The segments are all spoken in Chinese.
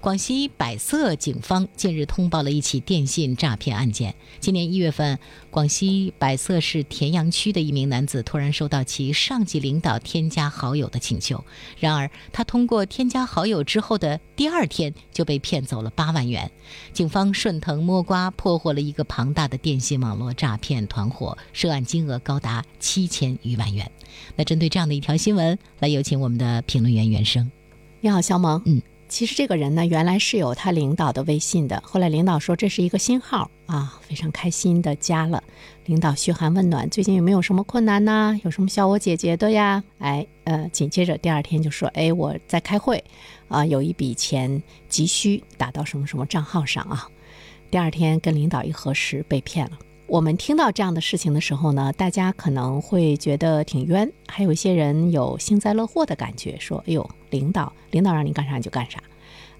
广西百色警方近日通报了一起电信诈骗案件。今年一月份，广西百色市田阳区的一名男子突然收到其上级领导添加好友的请求，然而他通过添加好友之后的第二天就被骗走了八万元。警方顺藤摸瓜，破获了一个庞大的电信网络诈骗团伙，涉案金额高达七千余万元。那针对这样的一条新闻，来有请我们的评论员袁生。你好，肖萌。嗯。其实这个人呢，原来是有他领导的微信的，后来领导说这是一个新号啊，非常开心的加了。领导嘘寒问暖，最近有没有什么困难呢？有什么需要我解决的呀？哎，呃，紧接着第二天就说，哎，我在开会，啊，有一笔钱急需打到什么什么账号上啊。第二天跟领导一核实，被骗了。我们听到这样的事情的时候呢，大家可能会觉得挺冤，还有一些人有幸灾乐祸的感觉，说：“哎呦，领导，领导让你干啥你就干啥。”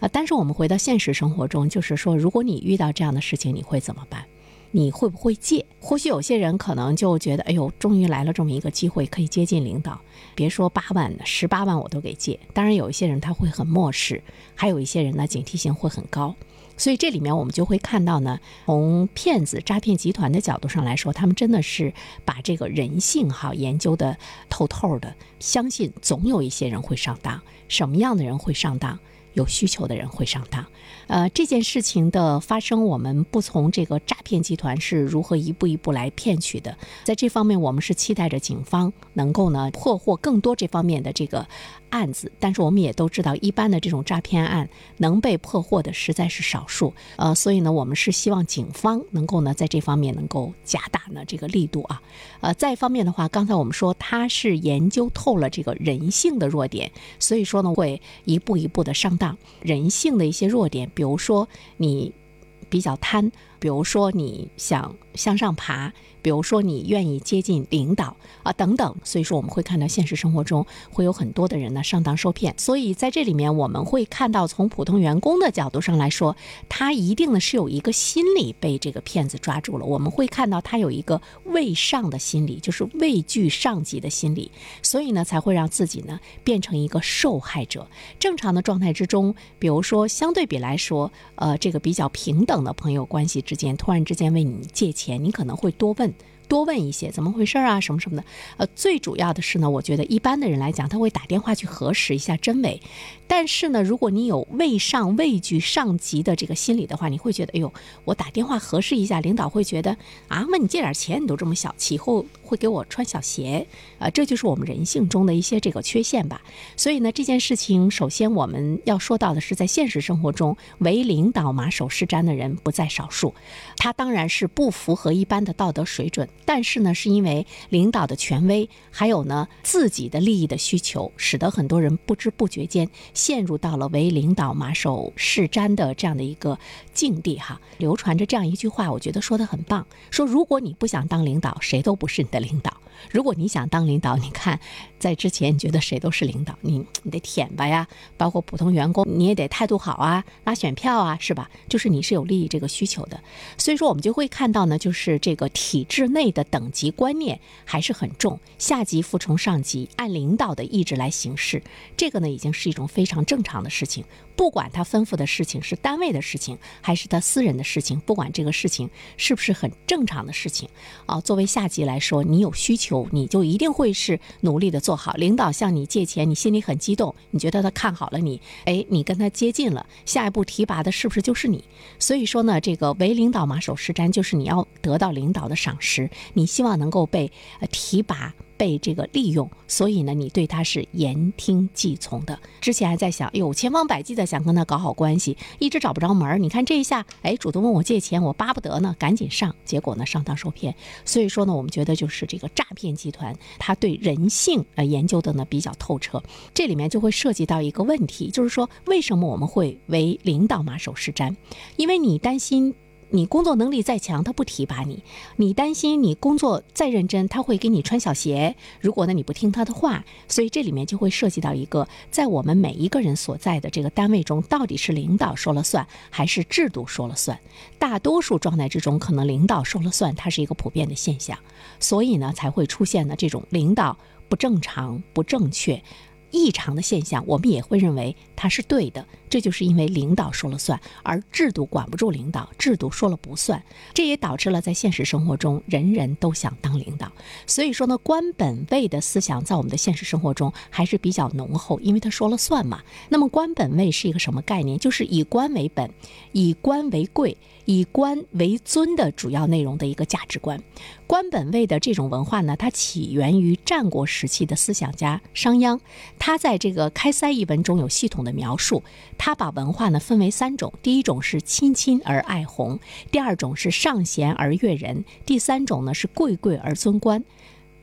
啊，但是我们回到现实生活中，就是说，如果你遇到这样的事情，你会怎么办？你会不会借？或许有些人可能就觉得：“哎呦，终于来了这么一个机会，可以接近领导，别说八万，十八万我都给借。”当然，有一些人他会很漠视，还有一些人呢，警惕性会很高。所以这里面我们就会看到呢，从骗子诈骗集团的角度上来说，他们真的是把这个人性哈研究的透透的，相信总有一些人会上当，什么样的人会上当？有需求的人会上当。呃，这件事情的发生，我们不从这个诈骗集团是如何一步一步来骗取的，在这方面，我们是期待着警方能够呢破获更多这方面的这个。案子，但是我们也都知道，一般的这种诈骗案能被破获的实在是少数，呃，所以呢，我们是希望警方能够呢在这方面能够加大呢这个力度啊，呃，再一方面的话，刚才我们说他是研究透了这个人性的弱点，所以说呢会一步一步的上当，人性的一些弱点，比如说你比较贪，比如说你想向上爬。比如说，你愿意接近领导啊，等等，所以说我们会看到现实生活中会有很多的人呢上当受骗。所以在这里面，我们会看到从普通员工的角度上来说，他一定呢是有一个心理被这个骗子抓住了。我们会看到他有一个畏上的心理，就是畏惧上级的心理，所以呢才会让自己呢变成一个受害者。正常的状态之中，比如说相对比来说，呃，这个比较平等的朋友关系之间，突然之间问你借钱，你可能会多问。多问一些怎么回事啊，什么什么的。呃，最主要的是呢，我觉得一般的人来讲，他会打电话去核实一下真伪。但是呢，如果你有畏上畏惧上级的这个心理的话，你会觉得，哎呦，我打电话核实一下，领导会觉得啊，问你借点钱你都这么小气，以后会给我穿小鞋。啊，这就是我们人性中的一些这个缺陷吧。所以呢，这件事情首先我们要说到的是，在现实生活中，为领导马首是瞻的人不在少数。他当然是不符合一般的道德水准。但是呢，是因为领导的权威，还有呢自己的利益的需求，使得很多人不知不觉间陷入到了为领导马首是瞻的这样的一个境地哈。流传着这样一句话，我觉得说的很棒，说如果你不想当领导，谁都不是你的领导。如果你想当领导，你看，在之前你觉得谁都是领导，你你得舔吧呀，包括普通员工，你也得态度好啊，拉选票啊，是吧？就是你是有利益这个需求的，所以说我们就会看到呢，就是这个体制内的等级观念还是很重，下级服从上级，按领导的意志来行事，这个呢已经是一种非常正常的事情。不管他吩咐的事情是单位的事情，还是他私人的事情，不管这个事情是不是很正常的事情，啊，作为下级来说，你有需求，你就一定会是努力的做好。领导向你借钱，你心里很激动，你觉得他看好了你，哎，你跟他接近了，下一步提拔的是不是就是你？所以说呢，这个为领导马首是瞻，就是你要得到领导的赏识，你希望能够被呃提拔。被这个利用，所以呢，你对他是言听计从的。之前还在想，哎呦，千方百计的想跟他搞好关系，一直找不着门儿。你看这一下，哎，主动问我借钱，我巴不得呢，赶紧上。结果呢，上当受骗。所以说呢，我们觉得就是这个诈骗集团，他对人性呃研究的呢比较透彻。这里面就会涉及到一个问题，就是说为什么我们会为领导马首是瞻？因为你担心。你工作能力再强，他不提拔你；你担心你工作再认真，他会给你穿小鞋。如果呢你不听他的话，所以这里面就会涉及到一个，在我们每一个人所在的这个单位中，到底是领导说了算，还是制度说了算？大多数状态之中，可能领导说了算，它是一个普遍的现象，所以呢才会出现呢这种领导不正常、不正确。异常的现象，我们也会认为它是对的，这就是因为领导说了算，而制度管不住领导，制度说了不算，这也导致了在现实生活中，人人都想当领导。所以说呢，官本位的思想在我们的现实生活中还是比较浓厚，因为他说了算嘛。那么官本位是一个什么概念？就是以官为本，以官为贵。以官为尊的主要内容的一个价值观，官本位的这种文化呢，它起源于战国时期的思想家商鞅。他在这个《开塞》一文中有系统的描述，他把文化呢分为三种：第一种是亲亲而爱红，第二种是尚贤而悦人，第三种呢是贵贵而尊官。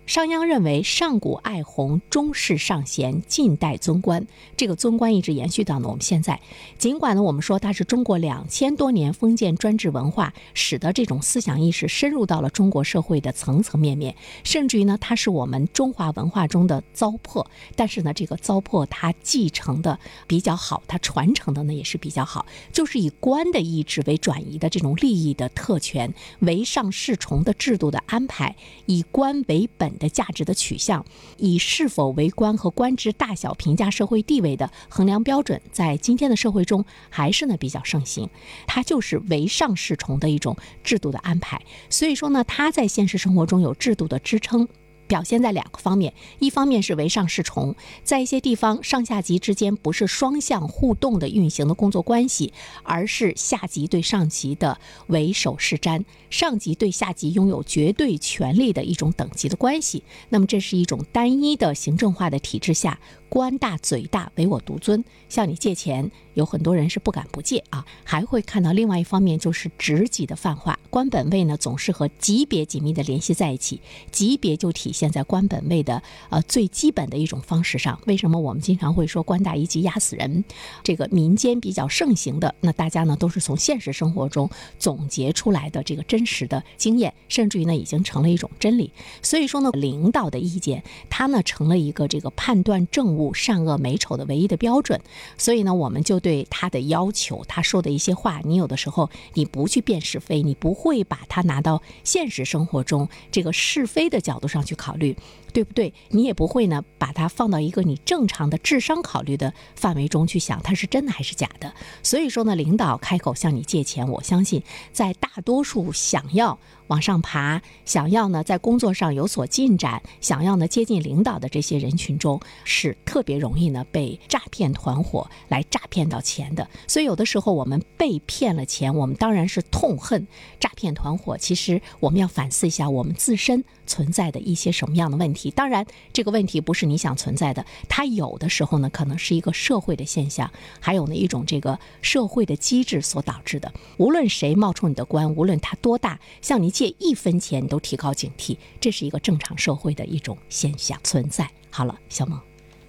商鞅认为，上古爱红，中世尚贤，近代尊官。这个尊官一直延续到了我们现在。尽管呢，我们说它是中国两千多年封建专制文化，使得这种思想意识深入到了中国社会的层层面面，甚至于呢，它是我们中华文化中的糟粕。但是呢，这个糟粕它继承的比较好，它传承的呢也是比较好，就是以官的意志为转移的这种利益的特权，为上侍从的制度的安排，以官为本。的价值的取向，以是否为官和官职大小评价社会地位的衡量标准，在今天的社会中还是呢比较盛行。它就是唯上是从的一种制度的安排。所以说呢，它在现实生活中有制度的支撑。表现在两个方面，一方面是唯上是从，在一些地方上下级之间不是双向互动的运行的工作关系，而是下级对上级的唯首是瞻，上级对下级拥有绝对权力的一种等级的关系。那么这是一种单一的行政化的体制下。官大嘴大，唯我独尊。向你借钱，有很多人是不敢不借啊。还会看到另外一方面，就是职级的泛化。官本位呢，总是和级别紧密的联系在一起。级别就体现在官本位的呃最基本的一种方式上。为什么我们经常会说官大一级压死人？这个民间比较盛行的，那大家呢都是从现实生活中总结出来的这个真实的经验，甚至于呢已经成了一种真理。所以说呢，领导的意见，它呢成了一个这个判断政务。善恶美丑的唯一的标准，所以呢，我们就对他的要求，他说的一些话，你有的时候你不去辨是非，你不会把它拿到现实生活中这个是非的角度上去考虑，对不对？你也不会呢把它放到一个你正常的智商考虑的范围中去想，它是真的还是假的。所以说呢，领导开口向你借钱，我相信在大多数想要。往上爬，想要呢在工作上有所进展，想要呢接近领导的这些人群中，是特别容易呢被诈骗团伙来诈骗到钱的。所以有的时候我们被骗了钱，我们当然是痛恨诈骗团伙。其实我们要反思一下我们自身存在的一些什么样的问题。当然这个问题不是你想存在的，它有的时候呢可能是一个社会的现象，还有呢一种这个社会的机制所导致的。无论谁冒充你的官，无论他多大，像你。借一分钱都提高警惕，这是一个正常社会的一种现象存在。好了，小萌，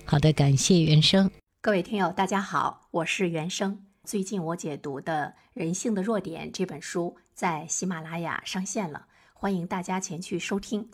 好的，感谢原生。各位听友，大家好，我是原生。最近我解读的《人性的弱点》这本书在喜马拉雅上线了，欢迎大家前去收听。